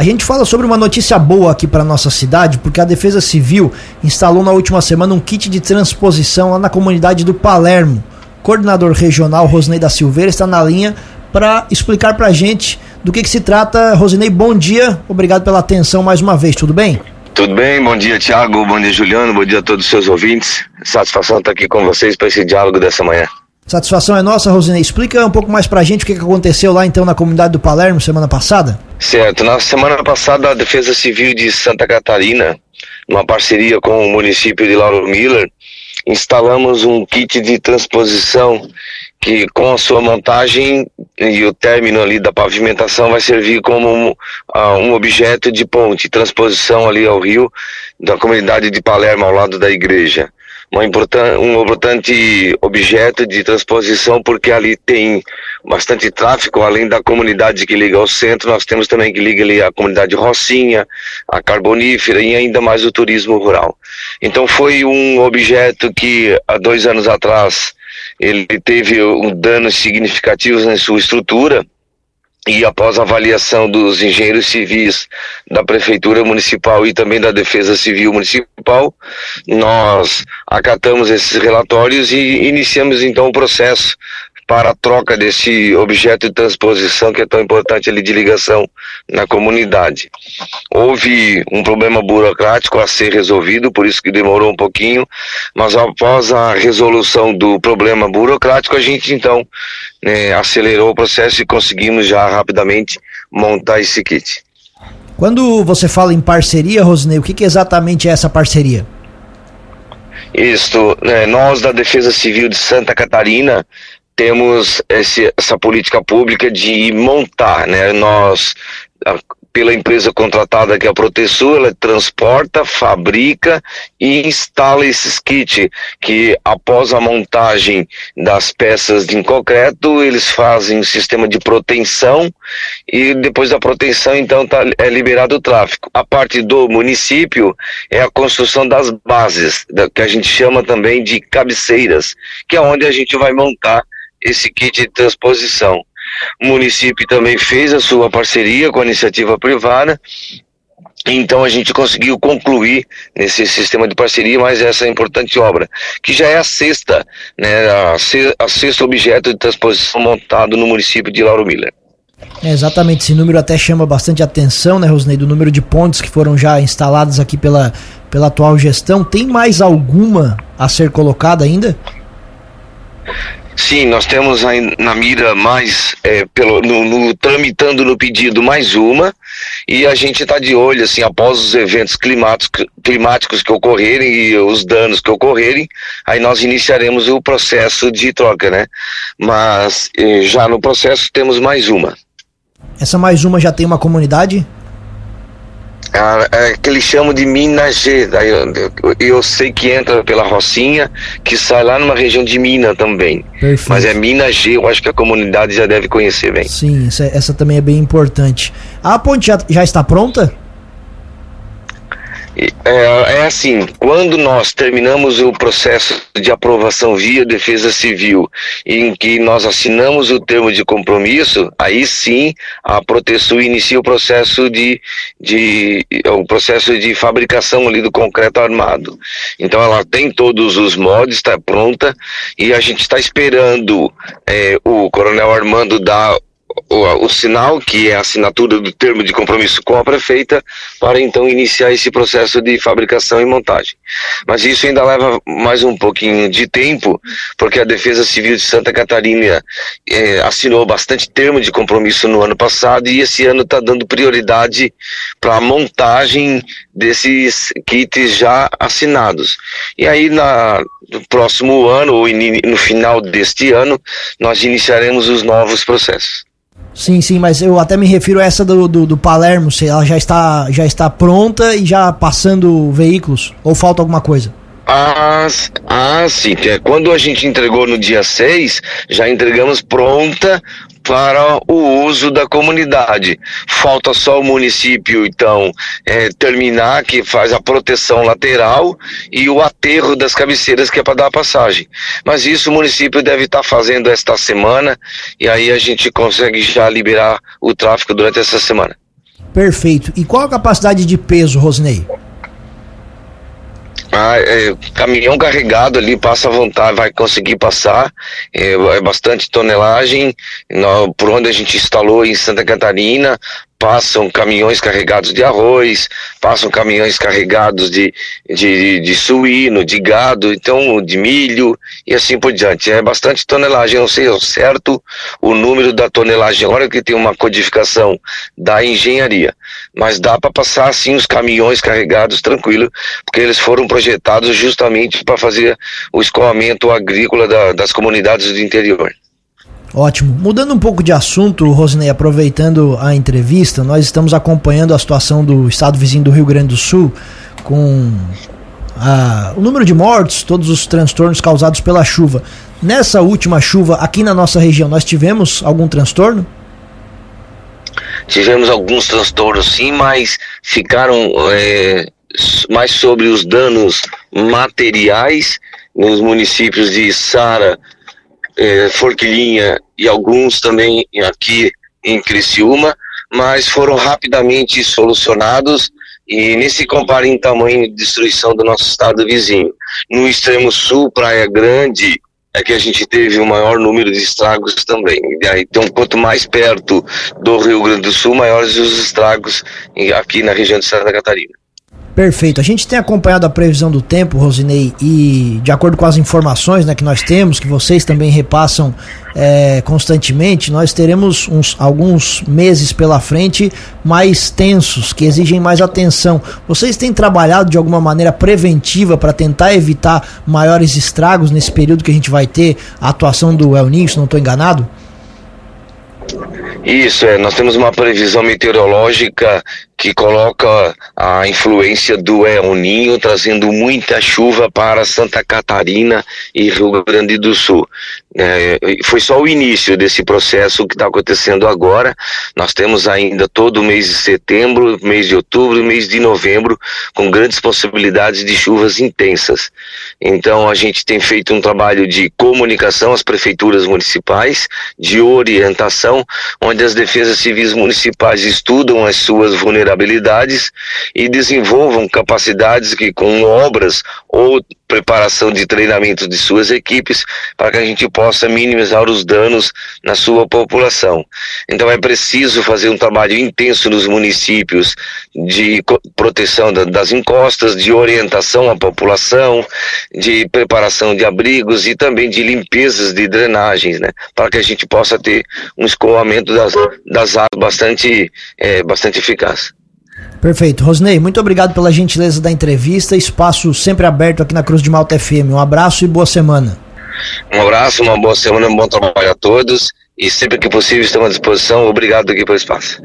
A gente fala sobre uma notícia boa aqui para nossa cidade, porque a Defesa Civil instalou na última semana um kit de transposição lá na comunidade do Palermo. Coordenador regional Rosnei da Silveira está na linha para explicar para a gente do que, que se trata. Rosinei, bom dia, obrigado pela atenção mais uma vez, tudo bem? Tudo bem, bom dia Tiago, bom dia Juliano, bom dia a todos os seus ouvintes. Satisfação estar aqui com vocês para esse diálogo dessa manhã. Satisfação é nossa, Rosinei. Explica um pouco mais pra gente o que aconteceu lá então na comunidade do Palermo semana passada. Certo, na semana passada a Defesa Civil de Santa Catarina, numa parceria com o município de Lauro Miller, instalamos um kit de transposição que com a sua montagem e o término ali da pavimentação vai servir como um, uh, um objeto de ponte, transposição ali ao rio da comunidade de Palermo, ao lado da igreja uma importan um importante objeto de transposição, porque ali tem bastante tráfego, além da comunidade que liga ao centro, nós temos também que liga ali a comunidade Rocinha, a Carbonífera e ainda mais o turismo rural. Então foi um objeto que há dois anos atrás ele teve um danos significativos na sua estrutura, e após avaliação dos engenheiros civis da Prefeitura Municipal e também da Defesa Civil Municipal, nós acatamos esses relatórios e iniciamos então o processo para a troca desse objeto de transposição que é tão importante ali de ligação na comunidade. Houve um problema burocrático a ser resolvido, por isso que demorou um pouquinho, mas após a resolução do problema burocrático, a gente então né, acelerou o processo e conseguimos já rapidamente montar esse kit. Quando você fala em parceria, Rosinei, o que, que exatamente é essa parceria? Isto, né, nós da Defesa Civil de Santa Catarina temos esse, essa política pública de montar, né? Nós pela empresa contratada que é a Proteção, ela transporta, fabrica e instala esses kits, que após a montagem das peças em concreto, eles fazem um sistema de proteção e depois da proteção, então, tá, é liberado o tráfego. A parte do município é a construção das bases, que a gente chama também de cabeceiras, que é onde a gente vai montar esse kit de transposição. O município também fez a sua parceria com a iniciativa privada então a gente conseguiu concluir nesse sistema de parceria mais essa importante obra, que já é a sexta, né, a, a sexto objeto de transposição montado no município de Lauro Miller. É, exatamente, esse número até chama bastante atenção, né, Rosnei, do número de pontes que foram já instaladas aqui pela, pela atual gestão. Tem mais alguma a ser colocada ainda? Sim, nós temos na mira mais, é, pelo, no, no, tramitando no pedido mais uma, e a gente está de olho, assim, após os eventos climáticos, climáticos que ocorrerem e os danos que ocorrerem, aí nós iniciaremos o processo de troca, né? Mas eh, já no processo temos mais uma. Essa mais uma já tem uma comunidade? É, que eles chamam de Minas G. Eu, eu, eu, sei que entra pela Rocinha, que sai lá numa região de Minas também. Perfeito. Mas é Minas G, eu acho que a comunidade já deve conhecer bem. Sim, essa, essa também é bem importante. A ponte já, já está pronta? É, é, assim, quando nós terminamos o processo de aprovação via Defesa Civil, em que nós assinamos o termo de compromisso, aí sim a Proteção inicia o processo de, de o processo de fabricação ali do concreto armado. Então ela tem todos os modos, está pronta e a gente está esperando é, o Coronel Armando dar o, o, sinal, que é a assinatura do termo de compromisso com a prefeita, para então iniciar esse processo de fabricação e montagem. Mas isso ainda leva mais um pouquinho de tempo, porque a Defesa Civil de Santa Catarina é, assinou bastante termo de compromisso no ano passado e esse ano está dando prioridade para a montagem desses kits já assinados. E aí, na, no próximo ano, ou no final deste ano, nós iniciaremos os novos processos. Sim, sim, mas eu até me refiro a essa do, do, do, Palermo, se ela já está, já está pronta e já passando veículos, ou falta alguma coisa? Ah, ah, sim. É, quando a gente entregou no dia 6, já entregamos pronta para o uso da comunidade. Falta só o município, então, é, terminar, que faz a proteção lateral e o aterro das cabeceiras, que é para dar a passagem. Mas isso o município deve estar tá fazendo esta semana e aí a gente consegue já liberar o tráfego durante essa semana. Perfeito. E qual a capacidade de peso, Rosnei? Ah, é, caminhão carregado ali passa à vontade, vai conseguir passar. É, é bastante tonelagem. No, por onde a gente instalou em Santa Catarina, passam caminhões carregados de arroz, passam caminhões carregados de, de, de suíno, de gado, então de milho e assim por diante. É bastante tonelagem, não sei ao certo o número da tonelagem agora que tem uma codificação da engenharia, mas dá para passar assim os caminhões carregados tranquilo, porque eles foram projetados justamente para fazer o escoamento agrícola da, das comunidades do interior. Ótimo. Mudando um pouco de assunto, Rosinei, aproveitando a entrevista, nós estamos acompanhando a situação do estado vizinho do Rio Grande do Sul com a, o número de mortos, todos os transtornos causados pela chuva. Nessa última chuva, aqui na nossa região, nós tivemos algum transtorno? Tivemos alguns transtornos sim, mas ficaram é, mais sobre os danos materiais nos municípios de Sara, é, Forquilinha e alguns também aqui em Criciúma, mas foram rapidamente solucionados e nesse compara em tamanho de destruição do nosso estado vizinho. No extremo sul, Praia Grande, é que a gente teve o maior número de estragos também. Então, quanto mais perto do Rio Grande do Sul, maiores os estragos aqui na região de Santa Catarina. Perfeito. A gente tem acompanhado a previsão do tempo, Rosinei, e de acordo com as informações né, que nós temos, que vocês também repassam é, constantemente, nós teremos uns, alguns meses pela frente mais tensos, que exigem mais atenção. Vocês têm trabalhado de alguma maneira preventiva para tentar evitar maiores estragos nesse período que a gente vai ter a atuação do El Ninho, se não estou enganado? Isso, é. Nós temos uma previsão meteorológica que coloca a influência do El Ninho trazendo muita chuva para Santa Catarina e Rio Grande do Sul. É, foi só o início desse processo que está acontecendo agora. Nós temos ainda todo o mês de setembro, mês de outubro mês de novembro com grandes possibilidades de chuvas intensas. Então a gente tem feito um trabalho de comunicação às prefeituras municipais, de orientação, onde as defesas civis municipais estudam as suas vulnerabilidades e desenvolvam capacidades que com obras ou preparação de treinamento de suas equipes para que a gente possa minimizar os danos na sua população. Então é preciso fazer um trabalho intenso nos municípios de proteção das encostas, de orientação à população, de preparação de abrigos e também de limpezas de drenagens, né, para que a gente possa ter um escoamento das, das águas bastante, é, bastante eficaz. Perfeito. Rosnei, muito obrigado pela gentileza da entrevista. Espaço sempre aberto aqui na Cruz de Malta FM. Um abraço e boa semana. Um abraço, uma boa semana, um bom trabalho a todos. E sempre que possível estamos à disposição. Obrigado aqui pelo espaço.